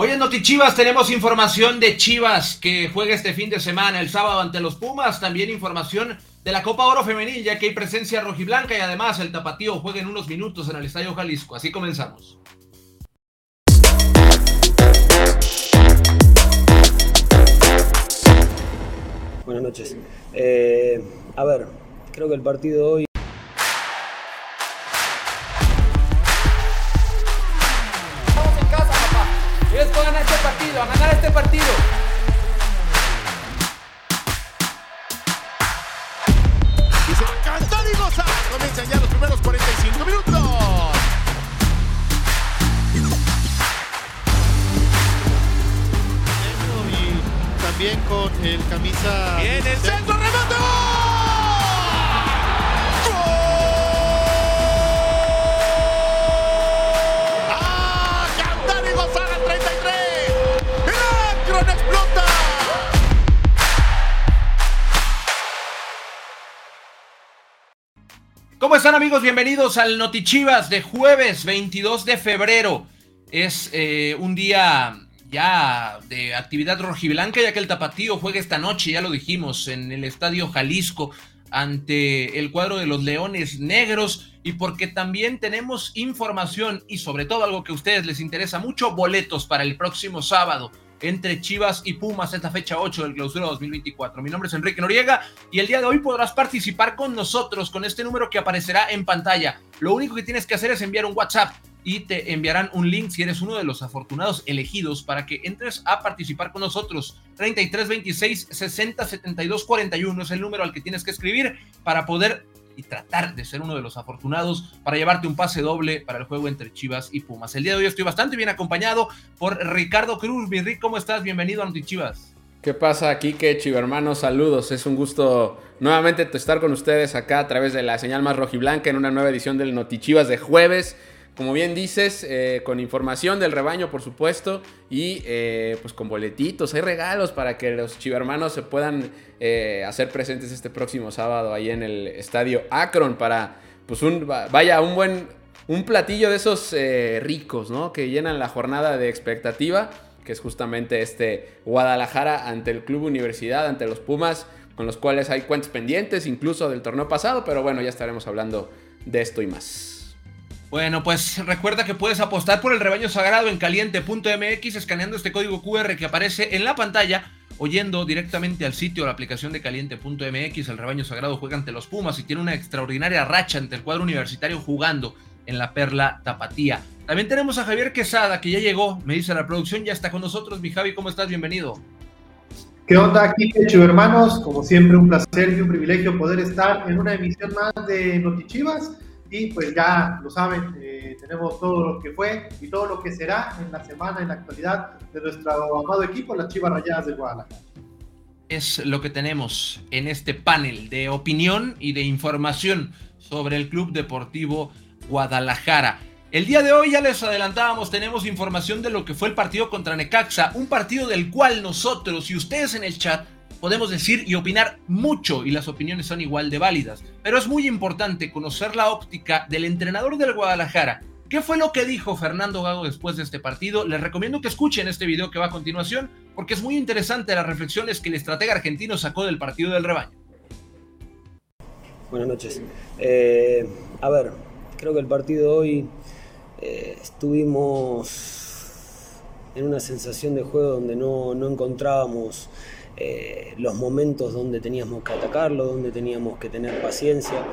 Hoy en Noti Chivas tenemos información de Chivas que juega este fin de semana, el sábado ante los Pumas, también información de la Copa Oro Femenil, ya que hay presencia rojiblanca y además el tapatío juega en unos minutos en el Estadio Jalisco. Así comenzamos. Buenas noches. Eh, a ver, creo que el partido hoy el camisa. Bien, el centro remate. ¿Cómo están amigos? Bienvenidos al Notichivas de jueves 22 de febrero. Es eh, un día ya de actividad rojiblanca ya que el Tapatío juega esta noche, ya lo dijimos, en el Estadio Jalisco ante el cuadro de los Leones Negros y porque también tenemos información y sobre todo algo que a ustedes les interesa mucho, boletos para el próximo sábado entre Chivas y Pumas esta fecha 8 del clausura 2024. Mi nombre es Enrique Noriega y el día de hoy podrás participar con nosotros con este número que aparecerá en pantalla. Lo único que tienes que hacer es enviar un WhatsApp y te enviarán un link si eres uno de los afortunados elegidos para que entres a participar con nosotros. 33 26 60 72 41 es el número al que tienes que escribir para poder y tratar de ser uno de los afortunados para llevarte un pase doble para el juego entre Chivas y Pumas. El día de hoy estoy bastante bien acompañado por Ricardo Cruz. ¿cómo estás? Bienvenido a Noti Chivas. ¿Qué pasa aquí, que hermanos? Saludos. Es un gusto nuevamente estar con ustedes acá a través de la señal más rojiblanca en una nueva edición del Noti Chivas de jueves como bien dices, eh, con información del rebaño, por supuesto, y eh, pues con boletitos, hay regalos para que los chivermanos se puedan eh, hacer presentes este próximo sábado ahí en el estadio Akron para, pues, un, vaya, un buen, un platillo de esos ricos, ¿no? Que llenan la jornada de expectativa, que es justamente este Guadalajara ante el Club Universidad, ante los Pumas, con los cuales hay cuentas pendientes, incluso del torneo pasado, pero bueno, ya estaremos hablando de esto y más. Bueno, pues recuerda que puedes apostar por el rebaño sagrado en caliente.mx escaneando este código QR que aparece en la pantalla o yendo directamente al sitio o la aplicación de caliente.mx. El rebaño sagrado juega ante los Pumas y tiene una extraordinaria racha ante el cuadro universitario jugando en la Perla Tapatía. También tenemos a Javier Quesada que ya llegó, me dice la producción, ya está con nosotros. Mi Javi, ¿cómo estás? Bienvenido. ¿Qué onda aquí, Hecho hermanos? Como siempre, un placer y un privilegio poder estar en una emisión más de Notichivas y pues ya lo saben, eh, tenemos todo lo que fue y todo lo que será en la semana, en la actualidad de nuestro amado equipo, las Chivas Rayadas de Guadalajara. Es lo que tenemos en este panel de opinión y de información sobre el Club Deportivo Guadalajara. El día de hoy ya les adelantábamos, tenemos información de lo que fue el partido contra Necaxa, un partido del cual nosotros y ustedes en el chat podemos decir y opinar mucho y las opiniones son igual de válidas, pero es muy importante conocer la óptica del entrenador del Guadalajara. ¿Qué fue lo que dijo Fernando Gago después de este partido? Les recomiendo que escuchen este video que va a continuación porque es muy interesante las reflexiones que el estratega argentino sacó del partido del rebaño. Buenas noches. Eh, a ver, creo que el partido hoy eh, estuvimos en una sensación de juego donde no, no encontrábamos eh, los momentos donde teníamos que atacarlo, donde teníamos que tener paciencia.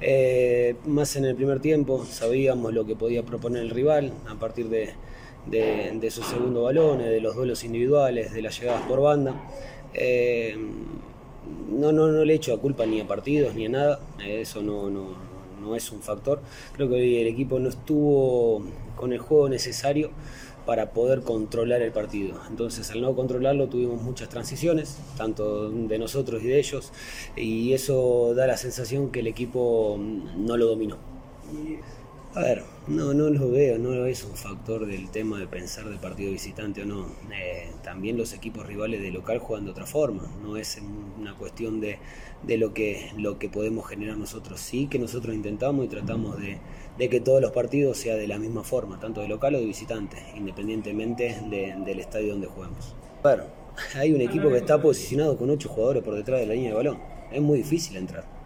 Eh, más en el primer tiempo sabíamos lo que podía proponer el rival a partir de, de, sus segundos balones, de los duelos individuales, de las llegadas por banda. Eh, no, no, no le echo a culpa ni a partidos ni a nada, eso no, no, no es un factor. Creo que el equipo no estuvo con el juego necesario para poder controlar el partido. Entonces, al no controlarlo, tuvimos muchas transiciones, tanto de nosotros y de ellos, y eso da la sensación que el equipo no lo dominó. A ver, no, no lo veo, no es un factor del tema de pensar de partido visitante o no. Eh, también los equipos rivales de local juegan de otra forma, no es una cuestión de, lo, que, lo que podemos generar nosotros. Sí que nosotros intentamos y tratamos de, que todos los partidos sean de la misma forma, tanto de local o de visitante, independientemente del estadio donde juguemos. Bueno, hay un equipo que está posicionado con ocho jugadores por detrás de la línea de balón, es muy difícil entrar.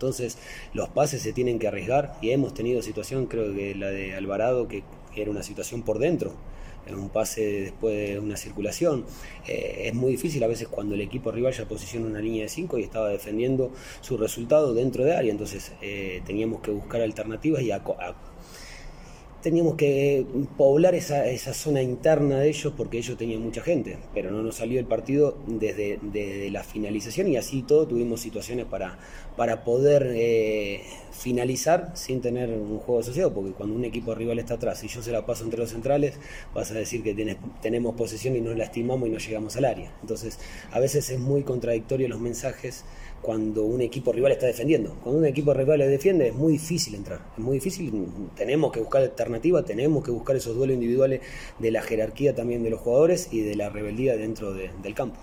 Entonces los pases se tienen que arriesgar y hemos tenido situación, creo que la de Alvarado, que era una situación por dentro, en un pase después de una circulación. Eh, es muy difícil a veces cuando el equipo rival ya posiciona una línea de 5 y estaba defendiendo su resultado dentro de área, entonces eh, teníamos que buscar alternativas y a, teníamos que poblar esa, esa, zona interna de ellos porque ellos tenían mucha gente, pero no nos salió el partido desde, la finalización y así todo tuvimos situaciones para, para poder eh, finalizar sin tener un juego asociado, porque cuando un equipo rival está atrás y yo se la paso entre los centrales, vas a decir que tenemos posesión y nos lastimamos y no llegamos al área. Entonces, a veces es muy contradictorio los mensajes cuando un equipo rival está defendiendo. Cuando un equipo rival le defiende es muy difícil entrar, es muy difícil, tenemos que buscar alternativa, tenemos que buscar esos duelos individuales de la jerarquía también de los jugadores y de la rebeldía dentro del campo.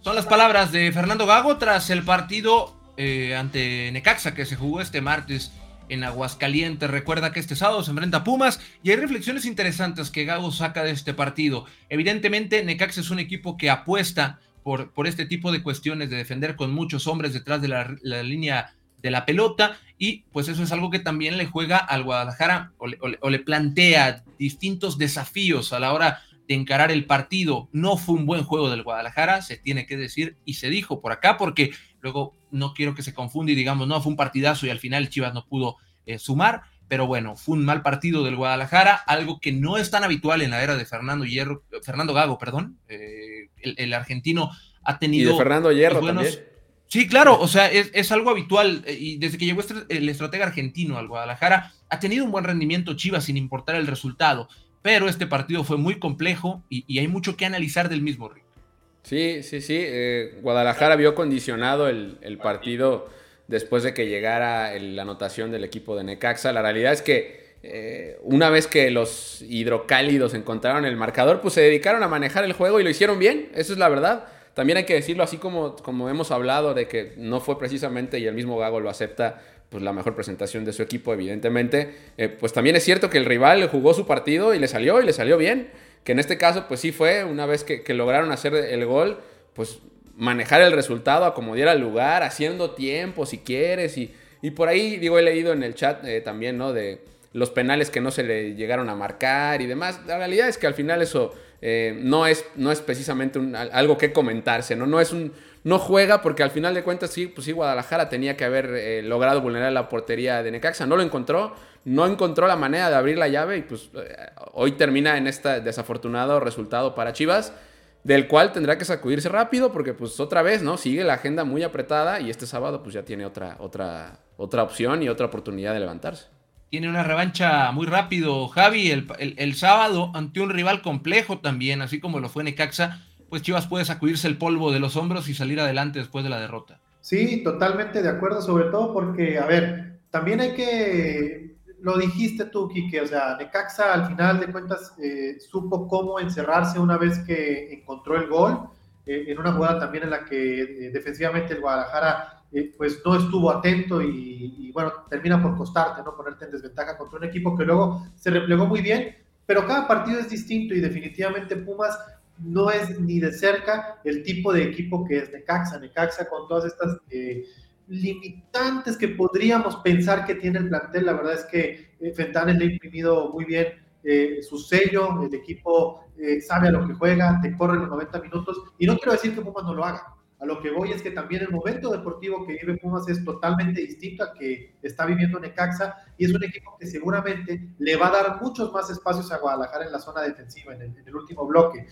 Son las palabras de Fernando Gago tras el partido eh, ante Necaxa que se jugó este martes en Aguascalientes. Recuerda que este sábado se enfrenta Pumas y hay reflexiones interesantes que Gago saca de este partido. Evidentemente, Necaxa es un equipo que apuesta por, este tipo de cuestiones de defender con muchos hombres detrás de la, línea de la pelota y pues eso es algo que también le juega al Guadalajara o le, plantea distintos desafíos a la hora de encarar el partido. No fue un buen juego del Guadalajara, se tiene que decir y se dijo por acá porque luego no quiero que se confunda y digamos, no, fue un partidazo y al final Chivas no pudo eh, sumar, pero bueno, fue un mal partido del Guadalajara, algo que no es tan habitual en la era de Fernando Hierro, Fernando Gago, perdón, eh, el, argentino ha tenido... Y de Fernando Hierro también. Sí, claro, o sea, es, algo habitual eh, y desde que llegó este, el estratega argentino al Guadalajara, ha tenido un buen rendimiento Chivas sin importar el resultado, pero este partido fue muy complejo y, hay mucho que analizar del mismo ritmo. Sí, sí, sí, eh, Guadalajara vio condicionado el, el partido después de que llegara la anotación del equipo de Necaxa. La realidad es que eh, una vez que los hidrocálidos encontraron el marcador, pues se dedicaron a manejar el juego y lo hicieron bien, eso es la verdad. También hay que decirlo así como, como hemos hablado de que no fue precisamente, y el mismo Gago lo acepta, pues la mejor presentación de su equipo, evidentemente. Eh, pues también es cierto que el rival jugó su partido y le salió, y le salió bien. Que en este caso, pues sí fue, una vez que, lograron hacer el gol, pues manejar el resultado a como diera el lugar, haciendo tiempo si quieres. Y, y por ahí, digo, he leído en el chat eh, también, ¿no? De los penales que no se le llegaron a marcar y demás. La realidad es que al final eso eh, no, es, no es precisamente algo que comentarse, ¿no? No es un. No juega porque al final de cuentas sí, pues sí, Guadalajara tenía que haber eh, logrado vulnerar la portería de Necaxa. No lo encontró, no encontró la manera de abrir la llave y pues hoy termina en este desafortunado resultado para Chivas del cual tendrá que sacudirse rápido porque pues otra vez, ¿no? Sigue la agenda muy apretada y este sábado pues ya tiene otra, otra, otra opción y otra oportunidad de levantarse. Tiene una revancha muy rápido, Javi, el, sábado ante un rival complejo también, así como lo fue Necaxa, pues Chivas puede sacudirse el polvo de los hombros y salir adelante después de la derrota. Sí, totalmente de acuerdo, sobre todo porque, a ver, también hay que lo dijiste tú, Kike, o sea, Necaxa al final de cuentas eh, supo cómo encerrarse una vez que encontró el gol, eh, en una jugada también en la que eh, defensivamente el Guadalajara pues no estuvo atento y, bueno, termina por costarte, ¿no? Ponerte en desventaja contra un equipo que luego se replegó muy bien, pero cada partido es distinto y definitivamente Pumas no es ni de cerca el tipo de equipo que es Necaxa, Necaxa con todas estas limitantes que podríamos pensar que tiene el plantel. La verdad es que eh, Fentanes le ha imprimido muy bien eh, su sello, el equipo eh, sabe a lo que juega, te corre los 90 minutos. Y no quiero decir que Pumas no lo haga. A lo que voy es que también el momento deportivo que vive Pumas es totalmente distinto al que está viviendo Necaxa y es un equipo que seguramente le va a dar muchos más espacios a Guadalajara en la zona defensiva, en el, en el último bloque.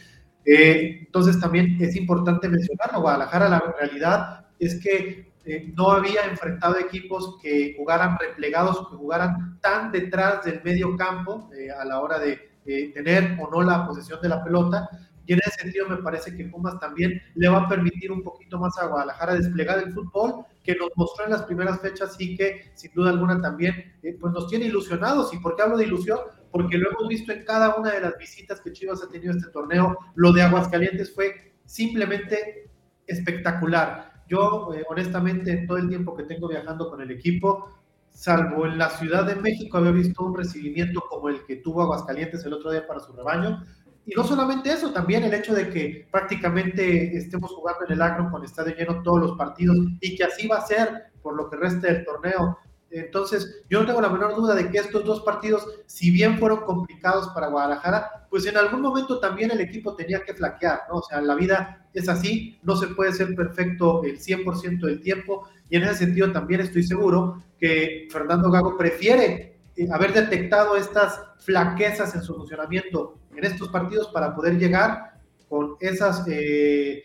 entonces también es importante mencionarlo. Guadalajara, la realidad es que eh, no había enfrentado equipos que jugaran replegados, que jugaran tan detrás del medio campo eh, a la hora de tener o no la posesión de la pelota. En ese sentido me parece que Pumas también le va a permitir un poquito más a Guadalajara desplegar el fútbol que nos mostró en las primeras fechas y que sin duda alguna también eh, pues nos tiene ilusionados. ¿Y por qué hablo de ilusión? Porque lo hemos visto en cada una de las visitas que Chivas ha tenido este torneo. Lo de Aguascalientes fue simplemente espectacular. Yo, eh, honestamente, todo el tiempo que tengo viajando con el equipo, salvo en la Ciudad de México, había visto un recibimiento como el que tuvo Aguascalientes el otro día para su rebaño. Y no solamente eso, también el hecho de que prácticamente estemos jugando en el Acron con estadio lleno todos los partidos y que así va a ser por lo que resta del torneo. Entonces, yo no tengo la menor duda de que estos dos partidos, si bien fueron complicados para Guadalajara, pues en algún momento también el equipo tenía que flaquear, ¿no? O sea, la vida es así, no se puede ser perfecto el 100% del tiempo, y en ese sentido también estoy seguro que Fernando Gago prefiere haber detectado estas flaquezas en su funcionamiento en estos partidos para poder llegar con esas... Eh,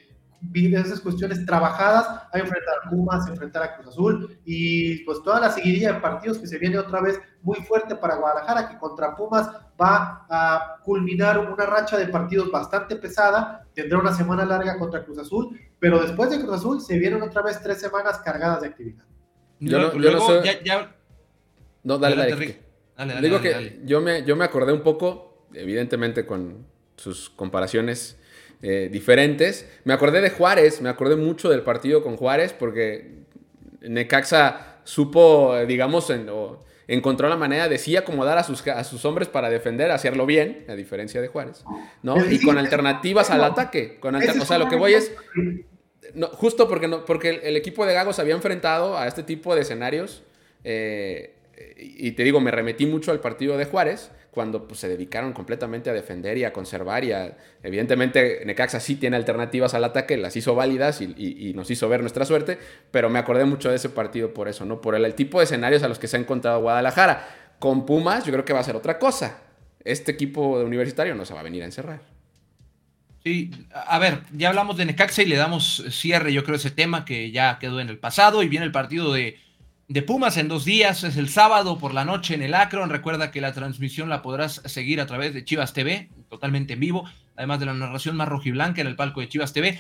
esas cuestiones trabajadas a enfrentar a Pumas, a enfrentar a Cruz Azul y pues toda la seguidilla de partidos que se viene otra vez muy fuerte para Guadalajara, que contra Pumas va a culminar una racha de partidos bastante pesada, tendrá una semana larga contra Cruz Azul, pero después de Cruz Azul se vienen otra vez tres semanas cargadas de actividad. Yo no, yo no sé... No, dale, dale. dale, Digo que Yo, me, yo me acordé un poco, evidentemente con sus comparaciones eh, diferentes. Me acordé de Juárez, me acordé mucho del partido con Juárez porque Necaxa supo, digamos, en, encontró la manera de sí acomodar a sus, a sus hombres para defender, hacerlo bien, a diferencia de Juárez, ¿no? Y con alternativas al ataque. Con o sea, lo que voy es... justo porque, no, porque el, equipo de Gago se había enfrentado a este tipo de escenarios. Eh, y te digo, me remetí mucho al partido de Juárez cuando pues, se dedicaron completamente a defender y a conservar y a, evidentemente Necaxa sí tiene alternativas al ataque, las hizo válidas y, nos hizo ver nuestra suerte, pero me acordé mucho de ese partido por eso, ¿no? Por el, tipo de escenarios a los que se ha encontrado Guadalajara. Con Pumas yo creo que va a ser otra cosa. Este equipo de universitario no se va a venir a encerrar. Sí, a ver, ya hablamos de Necaxa y le damos cierre, yo creo, a ese tema que ya quedó en el pasado y viene el partido de de Pumas en dos días. Es el sábado por la noche en el Acron. Recuerda que la transmisión la podrás seguir a través de Chivas TV, totalmente en vivo, además de la narración más rojiblanca en el palco de Chivas TV.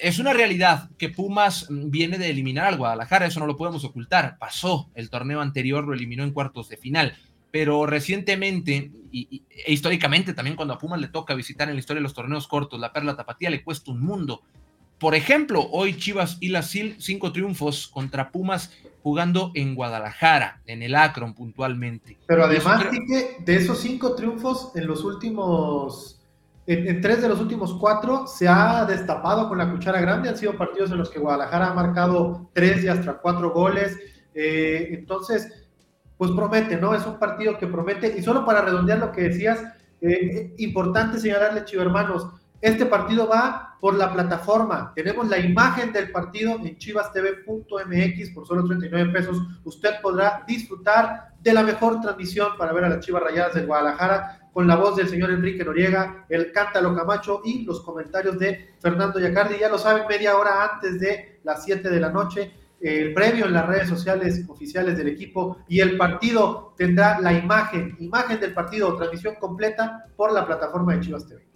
Es una realidad que Pumas viene de eliminar al Guadalajara, eso no lo podemos ocultar. Pasó, el torneo anterior lo eliminó en cuartos de final, pero recientemente y, e históricamente también cuando a Pumas le toca visitar en la historia de los torneos cortos, la Perla Tapatía le cuesta un mundo. Por ejemplo, hoy Chivas y la SIL, cinco triunfos contra Pumas jugando en Guadalajara, en el Akron puntualmente. Pero además, de esos cinco triunfos en los últimos, en, tres de los últimos cuatro, se ha destapado con la cuchara grande. Han sido partidos en los que Guadalajara ha marcado tres y hasta cuatro goles. Eh, entonces, pues promete, ¿no? Es un partido que promete. Y solo para redondear lo que decías, eh, importante señalarle, Chivo Hermanos, este partido va por la plataforma. Tenemos la imagen del partido en chivastv.mx por solo 39 pesos. Usted podrá disfrutar de la mejor transmisión para ver a las Chivas Rayadas del Guadalajara con la voz del señor Enrique Noriega, el Cántalo Camacho y los comentarios de Fernando Yacardi. Ya lo saben, media hora antes de las 7 de la noche el previo en las redes sociales oficiales del equipo y el partido tendrá la imagen, imagen del partido transmisión completa por la plataforma de Chivas TV.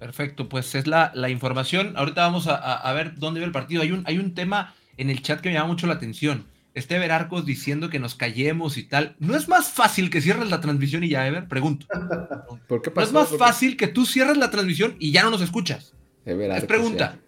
Perfecto, pues es la, la información. Ahorita vamos a, ver dónde ve el partido. Hay un, hay un tema en el chat que me llama mucho la atención. Este Arcos diciendo que nos callemos y tal. ¿No es más fácil que cierres la transmisión y ya, Ever? Pregunto. ¿Por qué ¿No es más fácil que tú cierres la transmisión y ya no nos escuchas? es pregunta.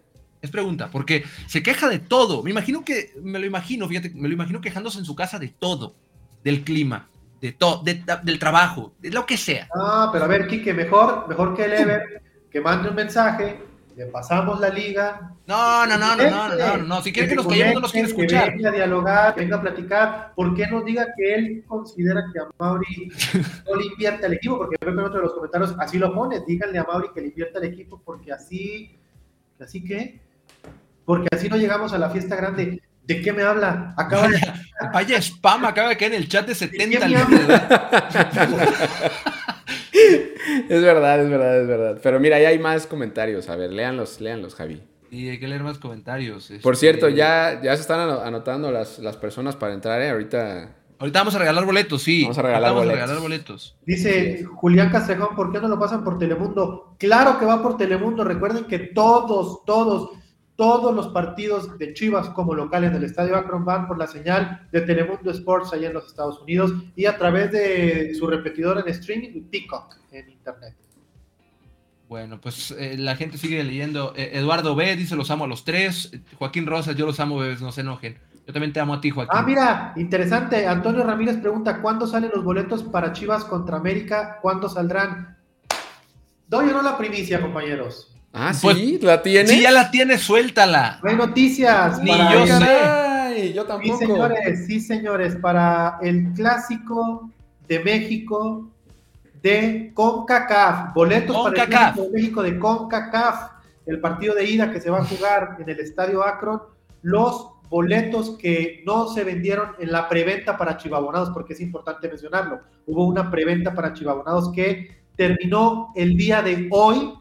Es pregunta, porque se queja de todo. Me imagino que, me lo imagino, fíjate, me lo imagino quejándose en su casa de todo. Del clima, de todo, del trabajo, de lo que sea. Ah, pero a ver, Kike, mejor, mejor que el Ever que mande un mensaje, le pasamos la liga. No, no, no, no, no, no, no, si quiere que, nos callemos no nos quiere escuchar. Que venga a dialogar, venga a platicar, ¿por qué nos diga que él considera que a Mauri no le invierte al equipo? Porque veo que en otro de los comentarios así lo pone, díganle a Mauri que le invierta al equipo porque así, así que, porque así no llegamos a la fiesta grande. ¿De qué me habla? Acaba de... Vaya spam, acaba de caer en el chat de 70 es verdad, es verdad, es verdad. Pero mira, ahí hay más comentarios. A ver, léanlos, léanlos, Javi. Y hay que leer más comentarios. Por cierto, este, ya, ya se están anotando las, las personas para entrar, ¿eh? Ahorita. Ahorita vamos a regalar boletos, sí. Vamos a regalar, Ahorita boletos. a regalar boletos. Dice Julián Castrejón, ¿por qué no lo pasan por Telemundo? Claro que va por Telemundo. Recuerden que todos, todos, todos los partidos de Chivas como local en el Estadio Akron van por la señal de Telemundo Sports allá en los Estados Unidos y a través de su repetidor en streaming, Peacock, en internet. Bueno, pues eh, la gente sigue leyendo. Eh, Eduardo B dice: Los amo a los tres. Joaquín Rosas, yo los amo, bebés, no se enojen. Yo también te amo a ti, Joaquín. Ah, mira, interesante. Antonio Ramírez pregunta, ¿cuándo salen los boletos para Chivas contra América? ¿Cuándo saldrán? Doy o no la primicia, compañeros. Ah, sí, Pues, la tiene. Si ya la tienes, suéltala. No hay noticias. Ni para- yo sé. Ay, yo Sí, tampoco. señores, sí, señores, para el clásico de México de CONCACAF, boletos para el clásico de México de CONCACAF, el partido de ida que se va a jugar en el Estadio Akron, los boletos que no se vendieron en la preventa para Chivabonados, porque es importante mencionarlo. Hubo una preventa para Chivabonados que terminó el día de hoy.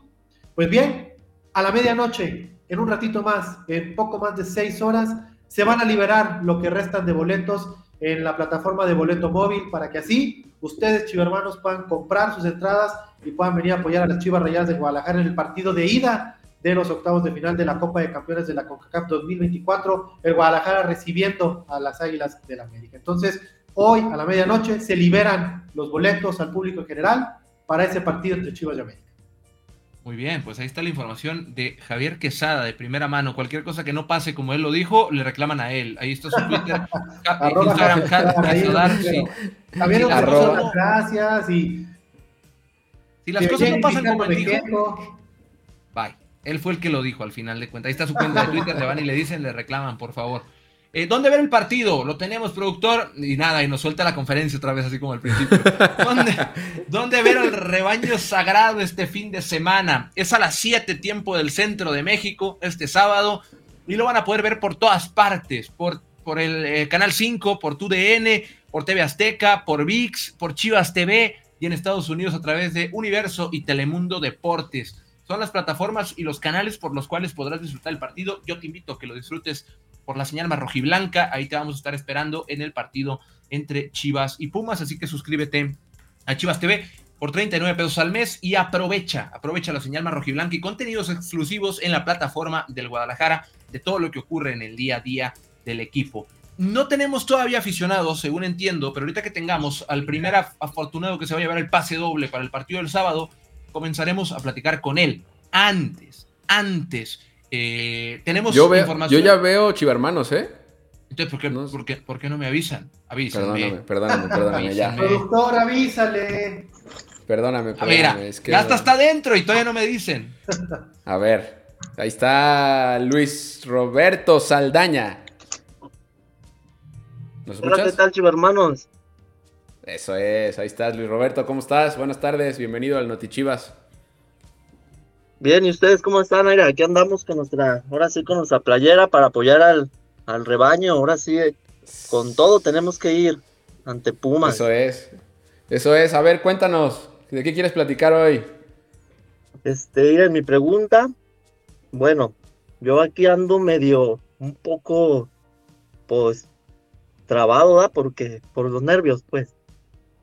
Pues bien, a la medianoche, en un ratito más, en poco más de seis horas, se van a liberar lo que restan de boletos en la plataforma de boleto móvil para que así ustedes, chivermanos, puedan comprar sus entradas y puedan venir a apoyar a las Chivas Rayadas de Guadalajara en el partido de ida de los octavos de final de la Copa de Campeones de la CONCACAF 2024, el Guadalajara recibiendo a las Águilas del América. Entonces, hoy a la medianoche se liberan los boletos al público en general para ese partido entre Chivas y América. Muy bien, pues ahí está la información de Javier Quesada de primera mano. Cualquier cosa que no pase como él lo dijo, le reclaman a él. Ahí está su Twitter, Instagram, Quesadar, sí. las gracias y Si las cosas no pasan como él dijo, bye. Él fue el que lo dijo al final de cuentas. Ahí está su cuenta de Twitter, le van y le dicen, le reclaman, por favor. Eh, ¿Dónde ver el partido? Lo tenemos, productor. Y nada, y nos suelta la conferencia otra vez, así como al principio. ¿Dónde, dónde ver el rebaño sagrado este fin de semana? Es a las 7 tiempo del centro de México, este sábado. Y lo van a poder ver por todas partes. Por, por el eh, Canal 5, por TUDN, por TV Azteca, por VIX, por Chivas TV y en Estados Unidos a través de Universo y Telemundo Deportes. Son las plataformas y los canales por los cuales podrás disfrutar el partido. Yo te invito a que lo disfrutes por la señal más rojiblanca. Ahí te vamos a estar esperando en el partido entre Chivas y Pumas. Así que suscríbete a Chivas TV por 39 pesos al mes y aprovecha, aprovecha la señal más rojiblanca y contenidos exclusivos en la plataforma del Guadalajara de todo lo que ocurre en el día a día del equipo. No tenemos todavía aficionados, según entiendo, pero ahorita que tengamos al primer af- afortunado que se va a llevar el pase doble para el partido del sábado, comenzaremos a platicar con él. Antes, antes, eh, tenemos Yo, veo, información. yo ya veo chivermanos, ¿eh? Entonces, ¿por qué, No por qué- por qué no me avisan? Avísenme. Perdóname, perdóname, perdóname, ya. Productor, avísale. Perdóname, A perdóname. ver, es que ya hasta no- está adentro y todavía no me dicen. A ver, ahí está Luis Roberto Saldaña. ¿Nos Hola, ¿qué escuchas? tal, chivermanos? Eso es, ahí estás Luis Roberto, ¿cómo estás? Buenas tardes, bienvenido al Notichivas. Bien, ¿y ustedes cómo están? Mira, aquí andamos con nuestra, ahora sí con nuestra playera para apoyar al, al rebaño. Ahora sí, eh, con todo tenemos que ir ante Pumas. Eso es, eso es. A ver, cuéntanos, ¿de qué quieres platicar hoy? Este, miren, mi pregunta, bueno, yo aquí ando medio, un poco, pues, trabado, ¿verdad? Porque, por los nervios, pues.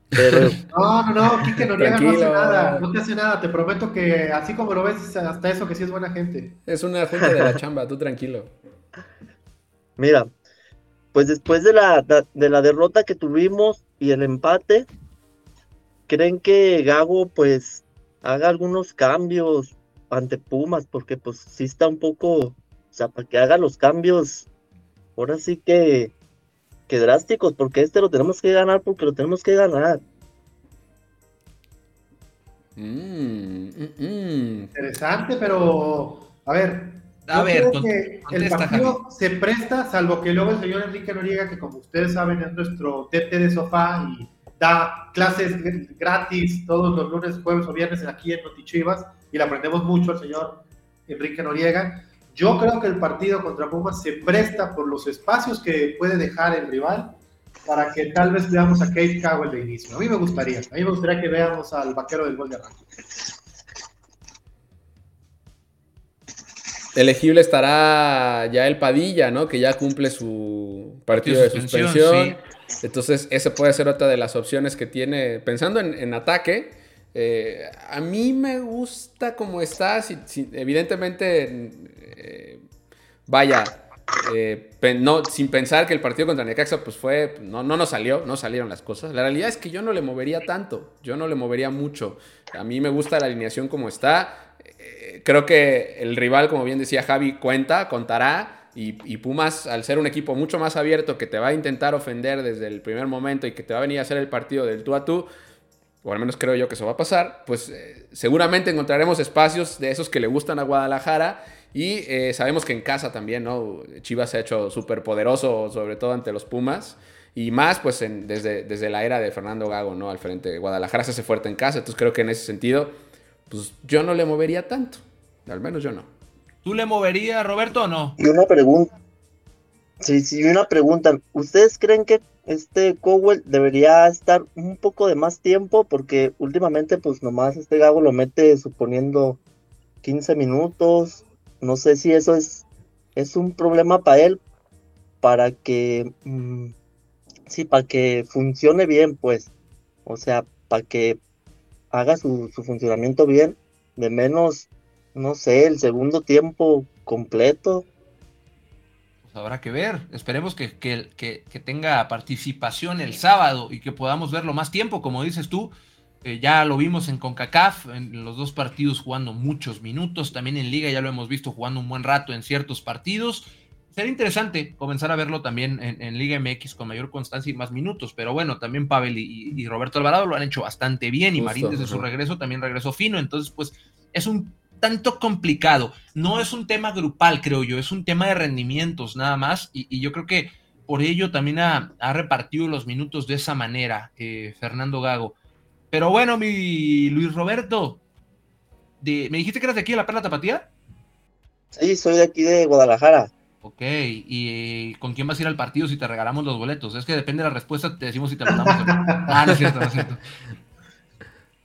Pero, No, no, no, Quique Noriega no hace nada, no te hace nada, te prometo que así como lo ves, hasta eso que sí es buena gente. Es una junta de la chamba, tú tranquilo. Mira, pues después de la, de la derrota que tuvimos y el empate, ¿creen que Gago pues haga algunos cambios ante Pumas? Porque pues sí está un poco, o sea, para que haga los cambios, ahora sí que, que drásticos, porque este lo tenemos que ganar porque lo tenemos que ganar. Mm, mm, mm. Interesante, pero a ver, A yo ver, creo con- que el partido se presta, salvo que luego el señor Enrique Noriega, que como ustedes saben es nuestro TT de sofá y da clases gr- gratis todos los lunes, jueves o viernes aquí en Notichivas y le aprendemos mucho al señor Enrique Noriega. Yo creo que el partido contra Pumas se presta por los espacios que puede dejar el rival para que tal vez veamos a Kate Cowell de inicio. A mí me gustaría, a mí me gustaría que veamos al vaquero del gol de arranque. Elegible estará ya el Padilla, ¿no? Que ya cumple su partido de suspensión, suspensión. Entonces, esa puede ser otra de las opciones que tiene. Pensando en, ataque, eh, a mí me gusta como está. evidentemente, vaya, eh, no, sin pensar que el partido contra Necaxa pues fue, no, no nos salió, no salieron las cosas. La realidad es que yo no le movería tanto, yo no le movería mucho. A mí me gusta la alineación como está. Eh, creo que el rival, como bien decía Javi, cuenta, contará. Y, Pumas, al ser un equipo mucho más abierto que te va a intentar ofender desde el primer momento y que te va a venir a hacer el partido del tú a tú, o al menos creo yo que eso va a pasar, pues eh, seguramente encontraremos espacios de esos que le gustan a Guadalajara y eh, sabemos que en casa también, ¿no? Chivas se ha hecho súper poderoso, sobre todo ante los Pumas. Y más, pues, desde, desde la era de Fernando Gago, ¿no? Al frente de Guadalajara se hace fuerte en casa. Entonces creo que en ese sentido, pues yo no le movería tanto. Al menos yo no. ¿Tú le moverías, Roberto, o no? Y una pregunta. Sí, sí, una pregunta. ¿Ustedes creen que este Cowell debería estar un poco de más tiempo? Porque últimamente, pues nomás este Gago lo mete suponiendo 15 minutos, no sé si eso es, es un problema para él, para que, mm, sí, para que funcione bien, pues, o sea, para que haga su, funcionamiento bien, de menos, no sé, el segundo tiempo completo. Pues habrá que ver, esperemos que, que, que tenga participación el sábado y que podamos verlo más tiempo, como dices tú, eh, ya lo vimos en CONCACAF, en los dos partidos jugando muchos minutos, también en Liga ya lo hemos visto jugando un buen rato en ciertos partidos. Sería interesante comenzar a verlo también en, Liga MX con mayor constancia y más minutos, pero bueno, también Pavel y, Roberto Alvarado lo han hecho bastante bien y Marín desde su regreso también regresó fino, entonces pues es un tanto complicado. No es un tema grupal, creo yo, es un tema de rendimientos nada más y, yo creo que por ello también ha, repartido los minutos de esa manera eh, Fernando Gago. Pero bueno, mi Luis Roberto, ¿me dijiste que eras de aquí de la Perla Tapatía? Sí, soy de aquí de Guadalajara. Ok, ¿y con quién vas a ir al partido si te regalamos los boletos? Es que depende de la respuesta, te decimos si te mandamos. ah, no es cierto, no es cierto.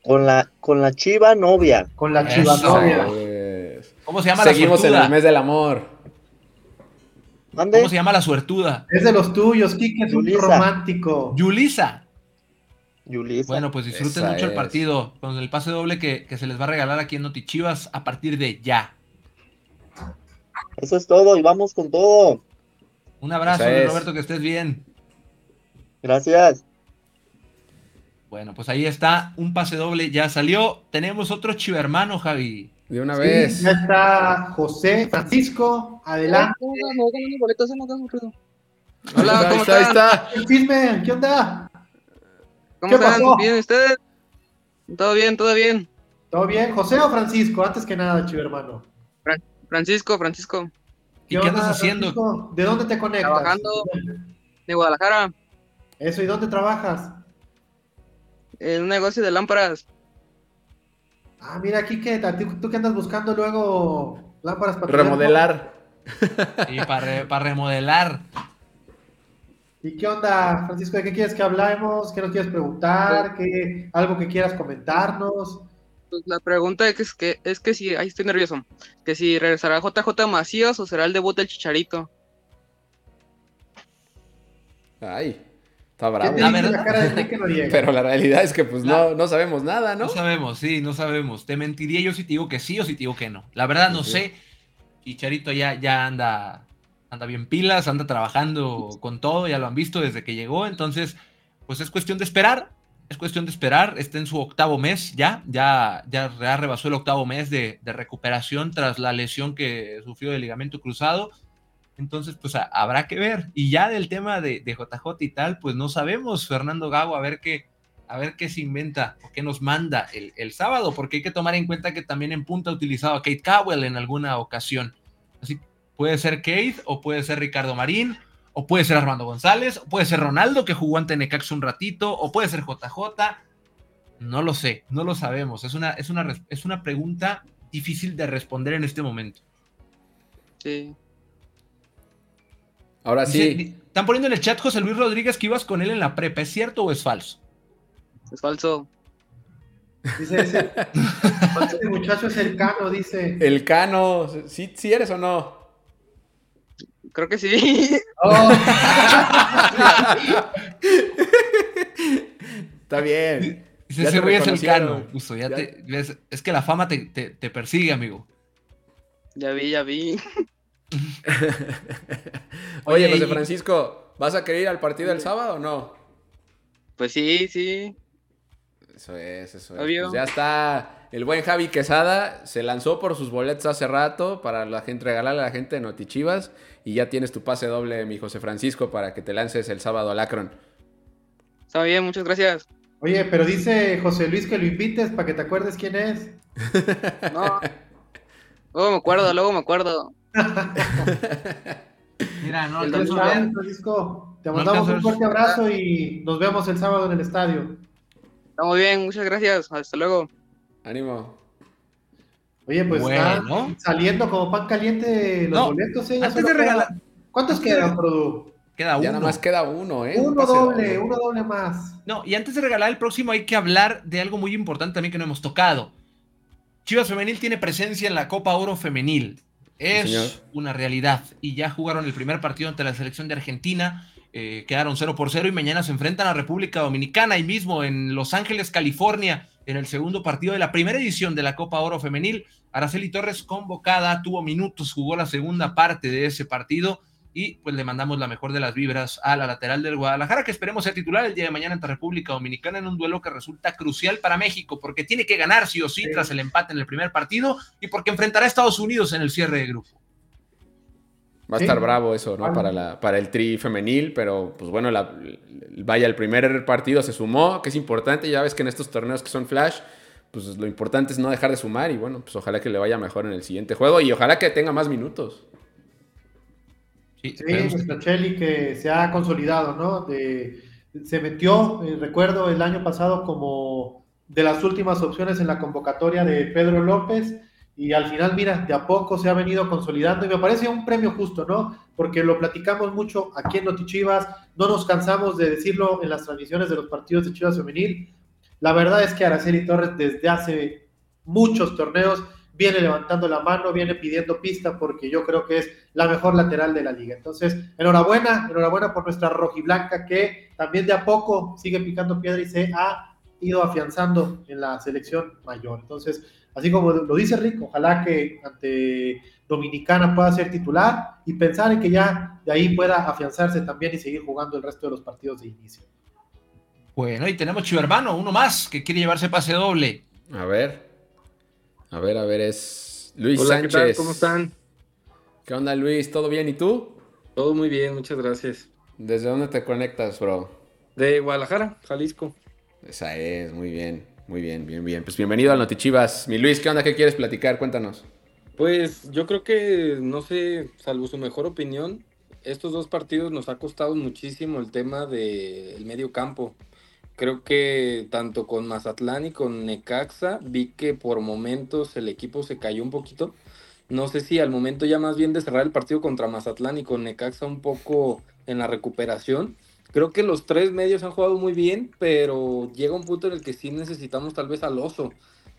Con la, con la chiva novia. Con la chiva novia. ¿Cómo se llama Seguimos la suertuda? en el mes del amor. ¿Cómo se llama la suertuda? Es de los tuyos, Kike, es un romántico. Yulisa. Bueno, pues disfruten mucho el partido con el pase doble que, se les va a regalar aquí en Notichivas a partir de ya. Eso es todo y vamos con todo. Un abrazo, Roberto, que estés bien. Gracias. Bueno, pues ahí está, un pase doble ya salió. Tenemos otro chivermano, Javi. De una vez. Ya está José Francisco, adelante. Hola, ¿cómo está? Ahí está. ¿qué onda? ¿Cómo están? ¿Bien ustedes? Todo bien, todo bien. ¿Todo bien? ¿José o Francisco? Antes que nada, chivo hermano. Francisco, Francisco. ¿Y qué, andas haciendo? ¿De dónde te conectas? Trabajando de Guadalajara. Eso, ¿y dónde trabajas? En un negocio de lámparas. Ah, mira, aquí que tú que andas buscando luego lámparas para remodelar. Sí, para, para remodelar. ¿Y qué onda, Francisco? ¿De qué quieres que hablemos? ¿Qué nos quieres preguntar? ¿Qué, ¿Algo que quieras comentarnos? Pues la pregunta es que, es que si, ahí estoy nervioso, que si regresará JJ Macías o será el debut del Chicharito. Ay, está bravo. Pero la realidad es que pues no, no sabemos nada, ¿no? No sabemos, sí, no sabemos. Te mentiría yo si te digo que sí o si te digo que no. La verdad no sé. Chicharito ya, ya anda anda bien pilas, anda trabajando con todo, ya lo han visto desde que llegó, entonces, pues es cuestión de esperar, es cuestión de esperar, está en su octavo mes ya, ya, ya, rebasó el octavo mes de, recuperación tras la lesión que sufrió de ligamento cruzado, entonces, pues habrá que ver, y ya del tema de, JJ y tal, pues no sabemos, Fernando Gago, a ver qué, a ver qué se inventa o qué nos manda el, el, sábado, porque hay que tomar en cuenta que también en punta ha utilizado a Kate Cowell en alguna ocasión. Puede ser Keith, o puede ser Ricardo Marín, o puede ser Armando González, o puede ser Ronaldo, que jugó ante Necax un ratito, o puede ser JJ. No lo sé, no lo sabemos. Es una, es una, es una pregunta difícil de responder en este momento. Sí. Ahora sí. están poniendo en el chat José Luis Rodríguez que ibas con él en la prepa. ¿Es cierto o es falso? Es falso. Dice ese, muchacho es el cano, dice. El cano, ¿sí, ¿sí eres o no? Creo que sí. Oh, Está bien. Dice, Ya ese te güey es el cano. Justo, ya Ya- te- es que la fama te, te- te persigue, amigo. Ya vi, ya vi. Oye, Oye, José Francisco, ¿vas a querer ir al partido el sábado o no? Pues sí, sí. Eso es, eso es. Obvio. Pues ya está el buen Javi Quesada, se lanzó por sus boletos hace rato para la gente, regalarle a la gente de Notichivas y ya tienes tu pase doble, mi José Francisco, para que te lances el sábado al Akron. Está bien, muchas gracias. Oye, pero dice José Luis que lo invites para que te acuerdes quién es. No. Luego me acuerdo, luego me acuerdo. Mira, no a sabes, ver. Francisco, te No mandamos un fuerte abrazo y nos vemos el sábado en el estadio. Está muy bien, muchas gracias. Hasta luego. Ánimo. Oye, pues Bueno. están saliendo como pan caliente los No, boletos. ¿eh? Ya antes de regalar- ¿Cuántos quedan, Produ? Queda Ya uno. nada más queda uno, ¿eh? Un Uno pase doble, uno doble más. No, y antes de regalar el próximo hay que hablar de algo muy importante también que no hemos tocado. Chivas Femenil tiene presencia en la Copa Oro Femenil. Es una realidad. Y ya jugaron el primer partido ante la selección de Argentina. eh, quedaron 0 por 0 y mañana se enfrentan a República Dominicana ahí mismo en Los Ángeles, California, en el segundo partido de la primera edición de la Copa Oro Femenil. Araceli Torres convocada, tuvo minutos, jugó la segunda parte de ese partido y pues le mandamos la mejor de las vibras a la lateral del Guadalajara, que esperemos ser titular el día de mañana ante República Dominicana en un duelo que resulta crucial para México, porque tiene que ganar sí o sí Sí. tras el empate en el primer partido y porque enfrentará a Estados Unidos en el cierre de grupo. Va a Sí. estar bravo eso, ¿no? Vale. Para, la, para el tri femenil, pero pues bueno, la- vaya, el primer partido se sumó, que es importante. Ya ves que en estos torneos que son flash, pues lo importante es no dejar de sumar y bueno, pues ojalá que le vaya mejor en el siguiente juego y ojalá que tenga más minutos. Sí, Sí, esperemos que- se ha consolidado, ¿no? De- se metió, eh, recuerdo, el año pasado como de las últimas opciones en la convocatoria de Pedro López y al final, mira, de a poco se ha venido consolidando y me parece un premio justo, ¿no? Porque lo platicamos mucho aquí en Notichivas, no nos cansamos de decirlo en las transmisiones de los partidos de Chivas Femenil. La verdad es que Araceli Torres desde hace muchos torneos viene levantando la mano, viene pidiendo pista porque yo creo que es la mejor lateral de la liga. Entonces, enhorabuena, enhorabuena por nuestra rojiblanca que también de a poco sigue picando piedra y se ha ido afianzando en la selección mayor. Entonces, así como lo dice Rick, ojalá que ante Dominicana pueda ser titular y pensar en que ya de ahí pueda afianzarse también y seguir jugando el resto de los partidos de inicio. Bueno, y tenemos Chivermano, uno más que quiere llevarse pase doble. A ver. A ver, a ver, es Luis Hola, ¿qué Sánchez. tal? ¿Cómo están? ¿Qué onda, Luis? ¿Todo bien? ¿Y tú? Todo muy bien, muchas gracias. ¿Desde dónde te conectas, bro? De Guadalajara, Jalisco. Esa es, muy bien, muy bien, bien, bien. Pues bienvenido al Notichivas. Mi Luis, ¿qué onda? ¿Qué quieres platicar? Cuéntanos. Pues yo creo que, no sé, salvo su mejor opinión, estos dos partidos nos ha costado muchísimo el tema del medio campo. Creo que tanto con Mazatlán y con Necaxa vi que por momentos el equipo se cayó un poquito. No sé si al momento ya más bien de cerrar el partido contra Mazatlán y con Necaxa un poco en la recuperación. Creo que los tres medios han jugado muy bien, pero llega un punto en el que sí necesitamos tal vez al oso,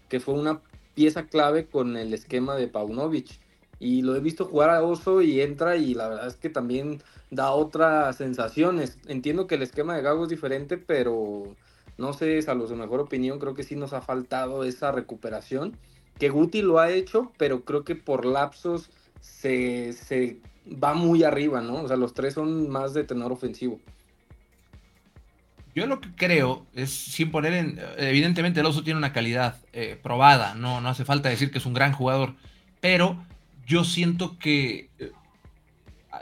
que fue una pieza clave con el esquema de Paunovic. Y lo he visto jugar a Oso y entra y la verdad es que también da otras sensaciones. Entiendo que el esquema de Gago es diferente, pero no sé, salvo su mejor opinión, creo que sí nos ha faltado esa recuperación. Que Guti lo ha hecho, pero creo que por lapsos se, se va muy arriba, ¿no? O sea, los tres son más de tenor ofensivo. Yo lo que creo es, sin poner en. Evidentemente, el oso tiene una calidad eh, probada, no, no hace falta decir que es un gran jugador, pero yo siento que eh,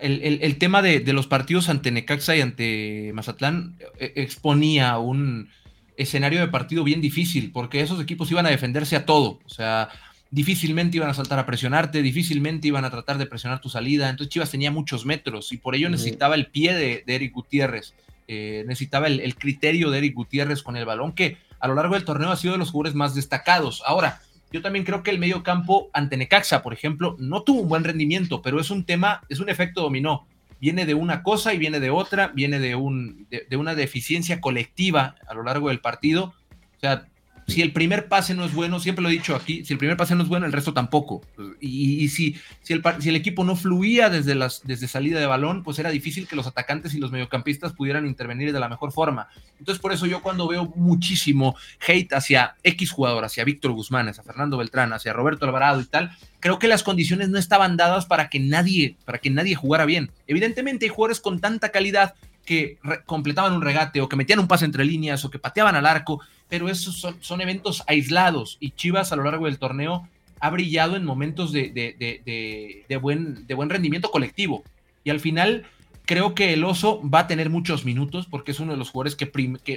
el, el- el tema de, de los partidos ante Necaxa y ante Mazatlán eh, exponía un escenario de partido bien difícil, porque esos equipos iban a defenderse a todo, o sea, difícilmente iban a saltar a presionarte, difícilmente iban a tratar de presionar tu salida, entonces Chivas tenía muchos metros y por ello necesitaba el pie de, de Eric Gutiérrez eh, necesitaba el, criterio de Eric Gutiérrez con el balón, que a lo largo del torneo ha sido de los jugadores más destacados. Ahora, yo también creo que el medio campo ante Necaxa, por ejemplo, no tuvo un buen rendimiento, pero es un tema, es un efecto dominó. Viene de una cosa y viene de otra, viene de, un, de, de una deficiencia colectiva a lo largo del partido. O sea, si el primer pase no es bueno, siempre lo he dicho aquí, si el primer pase no es bueno, el resto tampoco. Y, si, si, el, si el equipo no fluía desde, las, desde salida de balón, pues era difícil que los atacantes y los mediocampistas pudieran intervenir de la mejor forma. Entonces, por eso yo cuando veo muchísimo hate hacia X jugador, hacia Víctor Guzmán, hacia Fernando Beltrán, hacia Roberto Alvarado y tal, creo que las condiciones no estaban dadas para que nadie, para que nadie jugara bien. Evidentemente hay jugadores con tanta calidad que completaban un regate o que metían un pase entre líneas o que pateaban al arco, pero esos son, eventos aislados y Chivas a lo largo del torneo ha brillado en momentos de, de, buen, de buen rendimiento colectivo. Y al final creo que el oso va a tener muchos minutos porque es uno de los jugadores que,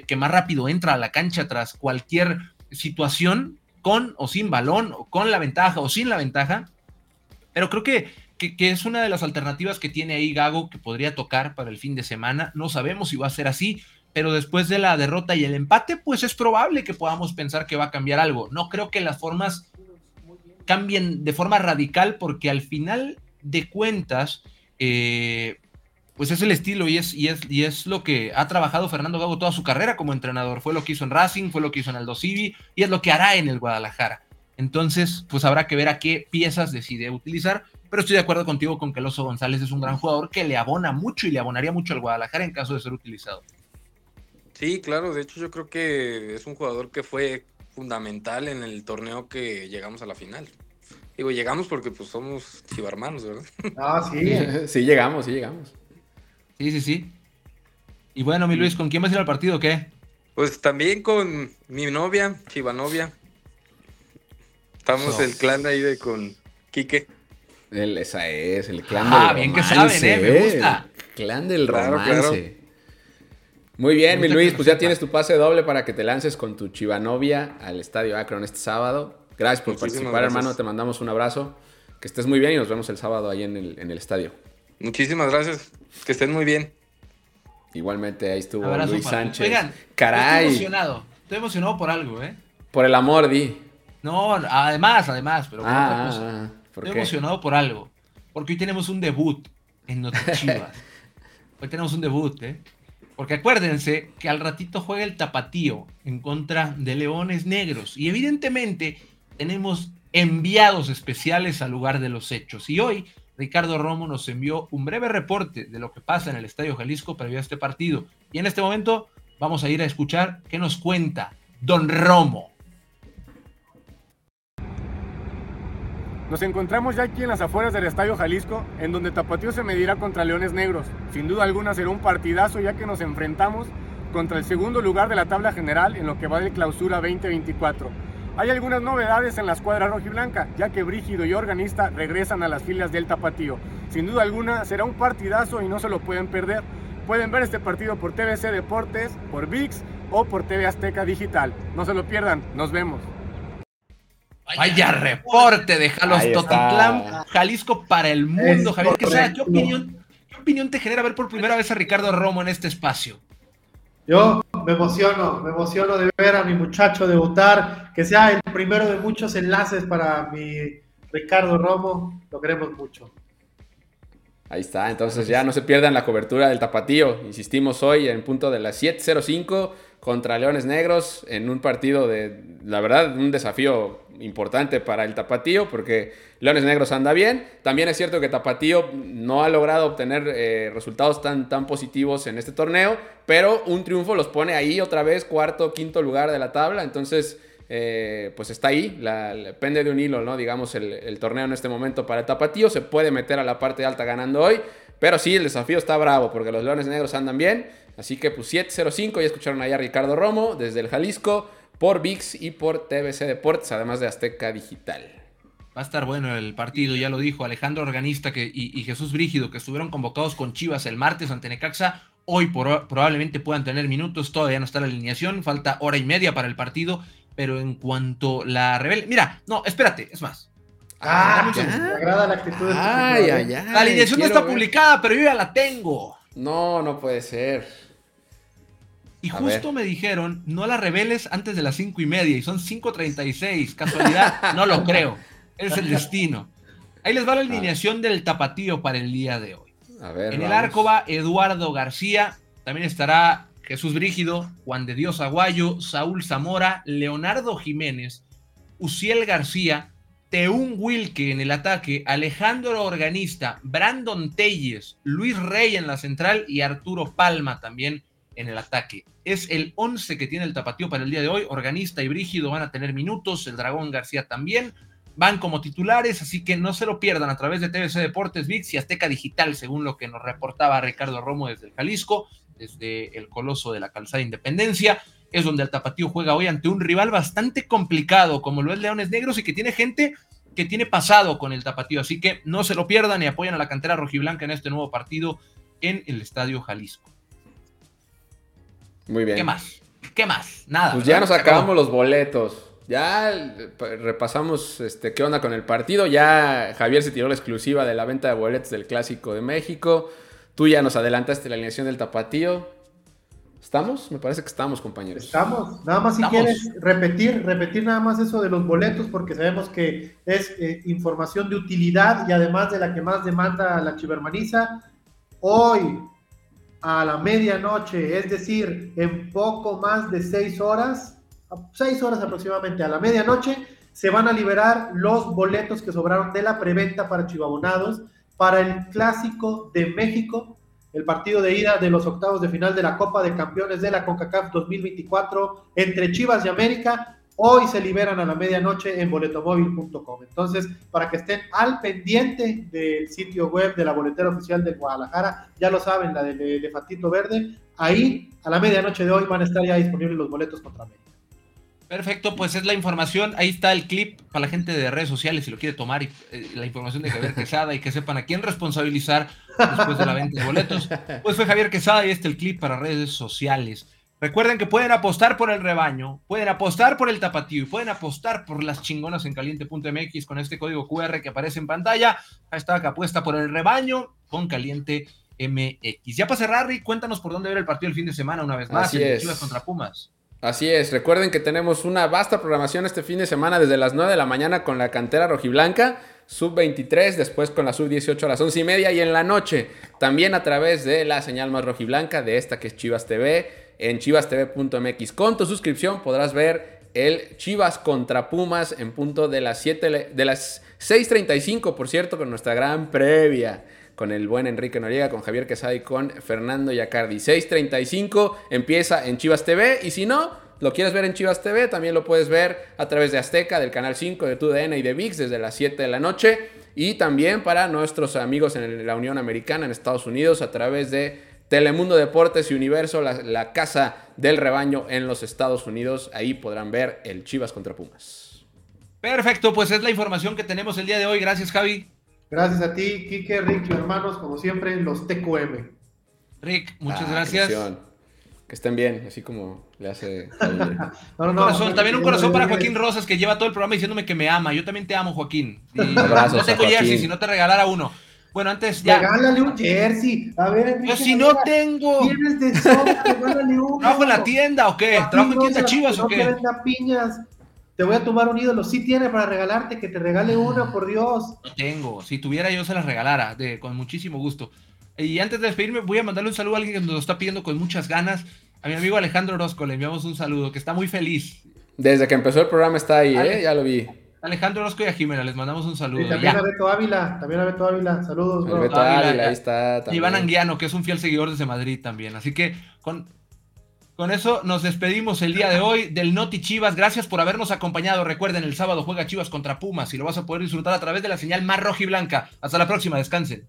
que, más rápido entra a la cancha tras cualquier situación, con o sin balón, o con la ventaja o sin la ventaja. Pero creo que, que, es una de las alternativas que tiene ahí Gago que podría tocar para el fin de semana. No sabemos si va a ser así pero después de la derrota y el empate, pues es probable que podamos pensar que va a cambiar algo. No creo que las formas cambien de forma radical porque al final de cuentas, eh, pues es el estilo y es, y, es, y es lo que ha trabajado Fernando Gago toda su carrera como entrenador. Fue lo que hizo en Racing, fue lo que hizo en Aldo Civi y es lo que hará en el Guadalajara. Entonces, pues habrá que ver a qué piezas decide utilizar, pero estoy de acuerdo contigo con que el Oso González es un gran jugador que le abona mucho y le abonaría mucho al Guadalajara en caso de ser utilizado. Sí, claro, de hecho yo creo que es un jugador que fue fundamental en el torneo que llegamos a la final. Digo, llegamos porque pues somos chivarmanos, ¿verdad? Ah, sí. sí, llegamos, sí llegamos. Sí, sí, sí. Y bueno, mi Luis, ¿con quién vas a ir al partido o qué? Pues también con mi novia, chivanovia. Estamos el clan ahí de con Quique. El, esa es, el clan ah, del bien que saben, eh, me gusta. clan del romance. Muy bien, mi Luis, pues ya tienes tu pase doble para que te lances con tu chivanovia al Estadio Akron este sábado. Gracias por participar, hermano. Te mandamos un abrazo. Que estés muy bien y nos vemos el sábado ahí en el, en el estadio. Muchísimas gracias. Que estén muy bien. Igualmente, ahí estuvo Luis Sánchez. Oigan, Caray. Estoy emocionado. Estoy emocionado por algo, ¿eh? Por el amor, di. No, además, además, pero ah, ah, Estoy emocionado por algo. Porque hoy tenemos un debut en Notichivas. hoy tenemos un debut, ¿eh? Porque acuérdense que al ratito juega el tapatío en contra de Leones Negros. Y evidentemente tenemos enviados especiales al lugar de los hechos. Y hoy Ricardo Romo nos envió un breve reporte de lo que pasa en el Estadio Jalisco previo a este partido. Y en este momento vamos a ir a escuchar qué nos cuenta Don Romo. Nos encontramos ya aquí en las afueras del Estadio Jalisco, en donde Tapatío se medirá contra Leones Negros. Sin duda alguna será un partidazo ya que nos enfrentamos contra el segundo lugar de la tabla general en lo que va de clausura 2024. Hay algunas novedades en la escuadra rojiblanca, ya que Brígido y Organista regresan a las filas del Tapatío. Sin duda alguna será un partidazo y no se lo pueden perder. Pueden ver este partido por TVC Deportes, por VIX o por TV Azteca Digital. No se lo pierdan, nos vemos. Vaya reporte de Jalos Totitlán, Jalisco para el mundo. Javier ¿qué, opinión, ¿qué opinión te genera ver por primera vez a Ricardo Romo en este espacio? Yo me emociono, me emociono de ver a mi muchacho debutar, que sea el primero de muchos enlaces para mi Ricardo Romo, lo queremos mucho. Ahí está, entonces ya no se pierdan la cobertura del tapatío. Insistimos hoy en punto de las 7.05 contra Leones Negros en un partido de, la verdad, un desafío importante para el Tapatío porque Leones Negros anda bien. También es cierto que Tapatío no ha logrado obtener eh, resultados tan, tan positivos en este torneo, pero un triunfo los pone ahí otra vez, cuarto, quinto lugar de la tabla. Entonces, eh, pues está ahí, la, depende de un hilo, ¿no? Digamos, el, el, torneo en este momento para el Tapatío se puede meter a la parte alta ganando hoy, pero sí, el desafío está bravo porque los Leones Negros andan bien. Así que pues 705, ya escucharon allá a Ricardo Romo desde el Jalisco por VIX y por TBC Deportes, además de Azteca Digital. Va a estar bueno el partido, ya lo dijo Alejandro Organista que, y, Jesús Brígido, que estuvieron convocados con Chivas el martes ante Necaxa. Hoy probablemente puedan tener minutos, todavía no está la alineación, falta hora y media para el partido, pero en cuanto la revele... Mira, no, espérate, es más. Ah, me agrada la actitud. Ay, ay, ay, la alineación no está publicada, pero yo ya la tengo. No, no puede ser. Y justo me dijeron, no la reveles antes de las cinco y media, y son 5.36. Casualidad, no lo creo. Es el destino. Ahí les va la alineación del tapatío para el día de hoy. A ver, en el arco va Eduardo García, también estará Jesús Brígido, Juan de Dios Aguayo, Saúl Zamora, Leonardo Jiménez, Uciel García, Teún Wilke en el ataque, Alejandro Organista, Brandon Telles, Luis Rey en la central y Arturo Palma también en el ataque. Es el 11 que tiene el tapatío para el día de hoy. Organista y Brígido van a tener minutos, el Dragón García también. Van como titulares, así que no se lo pierdan a través de TVC Deportes, VIX y Azteca Digital, según lo que nos reportaba Ricardo Romo desde el Jalisco, desde el Coloso de la Calzada Independencia. Es donde el tapatío juega hoy ante un rival bastante complicado, como lo es Leones Negros, y que tiene gente que tiene pasado con el tapatío. Así que no se lo pierdan y apoyan a la cantera rojiblanca en este nuevo partido en el Estadio Jalisco. Muy bien. ¿Qué más? ¿Qué más? Nada. Pues ya nos acabamos los boletos. Ya repasamos este, qué onda con el partido. Ya Javier se tiró la exclusiva de la venta de boletos del Clásico de México. Tú ya nos adelantaste la alineación del tapatío. ¿Estamos? Me parece que estamos, compañeros. Estamos. Nada más si quieres repetir, repetir nada más eso de los boletos, porque sabemos que es eh, información de utilidad y además de la que más demanda la chivermaniza. Hoy, a la medianoche, es decir, en poco más de seis horas, seis horas aproximadamente a la medianoche, se van a liberar los boletos que sobraron de la preventa para chivabonados para el Clásico de México, el partido de ida de los octavos de final de la Copa de Campeones de la CONCACAF 2024 entre Chivas y América. Hoy se liberan a la medianoche en boletomóvil.com. Entonces, para que estén al pendiente del sitio web de la boletera oficial de Guadalajara, ya lo saben, la del elefantito verde, ahí a la medianoche de hoy van a estar ya disponibles los boletos contra América. Perfecto, pues es la información. Ahí está el clip para la gente de redes sociales si lo quiere tomar. Y, eh, la información de Javier Quesada y que sepan a quién responsabilizar después de la venta de boletos. Pues fue Javier Quesada y este el clip para redes sociales. Recuerden que pueden apostar por el rebaño, pueden apostar por el tapatío y pueden apostar por las chingonas en caliente.mx con este código QR que aparece en pantalla. Ahí está que apuesta por el rebaño con caliente MX. Ya para cerrar, Rick, cuéntanos por dónde ver el partido el fin de semana una vez más. Así es. Chivas contra Pumas. Así es, recuerden que tenemos una vasta programación este fin de semana desde las 9 de la mañana con la cantera rojiblanca, sub 23, después con la sub 18 a las 11 y media y en la noche también a través de la señal más rojiblanca de esta que es Chivas TV en chivastv.mx. Con tu suscripción podrás ver el Chivas contra Pumas en punto de las 7 de las 6:35, por cierto, con nuestra gran previa con el buen Enrique Noriega, con Javier Quesada y con Fernando Yacardi. 6.35 empieza en Chivas TV y si no, lo quieres ver en Chivas TV, también lo puedes ver a través de Azteca, del Canal 5, de TUDN y de VIX desde las 7 de la noche. Y también para nuestros amigos en la Unión Americana, en Estados Unidos, a través de Telemundo Deportes y Universo, la, la casa del rebaño en los Estados Unidos. Ahí podrán ver el Chivas contra Pumas. Perfecto, pues es la información que tenemos el día de hoy. Gracias, Javi. Gracias a ti, Kike, Rick y hermanos, como siempre, los TQM. Rick, muchas Ah, gracias. Que estén bien, así como le hace. No, no, corazón, no, también un corazón no, para no, Joaquín Rosas que lleva todo el programa diciéndome que me ama. Yo también te amo, Joaquín. Y Abrazos no tengo a Joaquín. jersey, si no te regalara uno. Bueno, antes ya. Regálale un jersey. A ver, Enrique, Yo si no tengo. Tienes de sobra, regálale uno. ¿Trabajo en la tienda o qué? ¿Trabajo en tienda chivas no o qué? piñas. Te voy a tomar un ídolo. Sí tiene para regalarte, que te regale una, por Dios. No tengo. Si tuviera yo se las regalara, de, con muchísimo gusto. Y antes de despedirme, voy a mandarle un saludo a alguien que nos lo está pidiendo con muchas ganas. A mi amigo Alejandro Orozco le enviamos un saludo, que está muy feliz. Desde que empezó el programa está ahí. ¿eh? Ya lo vi. Alejandro Orozco y a Jimena, les mandamos un saludo. Y también Ya. a Beto Ávila. También a Beto Ávila. Saludos, bro. Beto Ávila, ahí está. también. Iván Anguiano, que es un fiel seguidor desde Madrid también. Así que con, con eso nos despedimos el día de hoy del Noti Chivas. Gracias por habernos acompañado. Recuerden, el sábado juega Chivas contra Pumas y lo vas a poder disfrutar a través de la señal más roja y blanca. Hasta la próxima, descansen.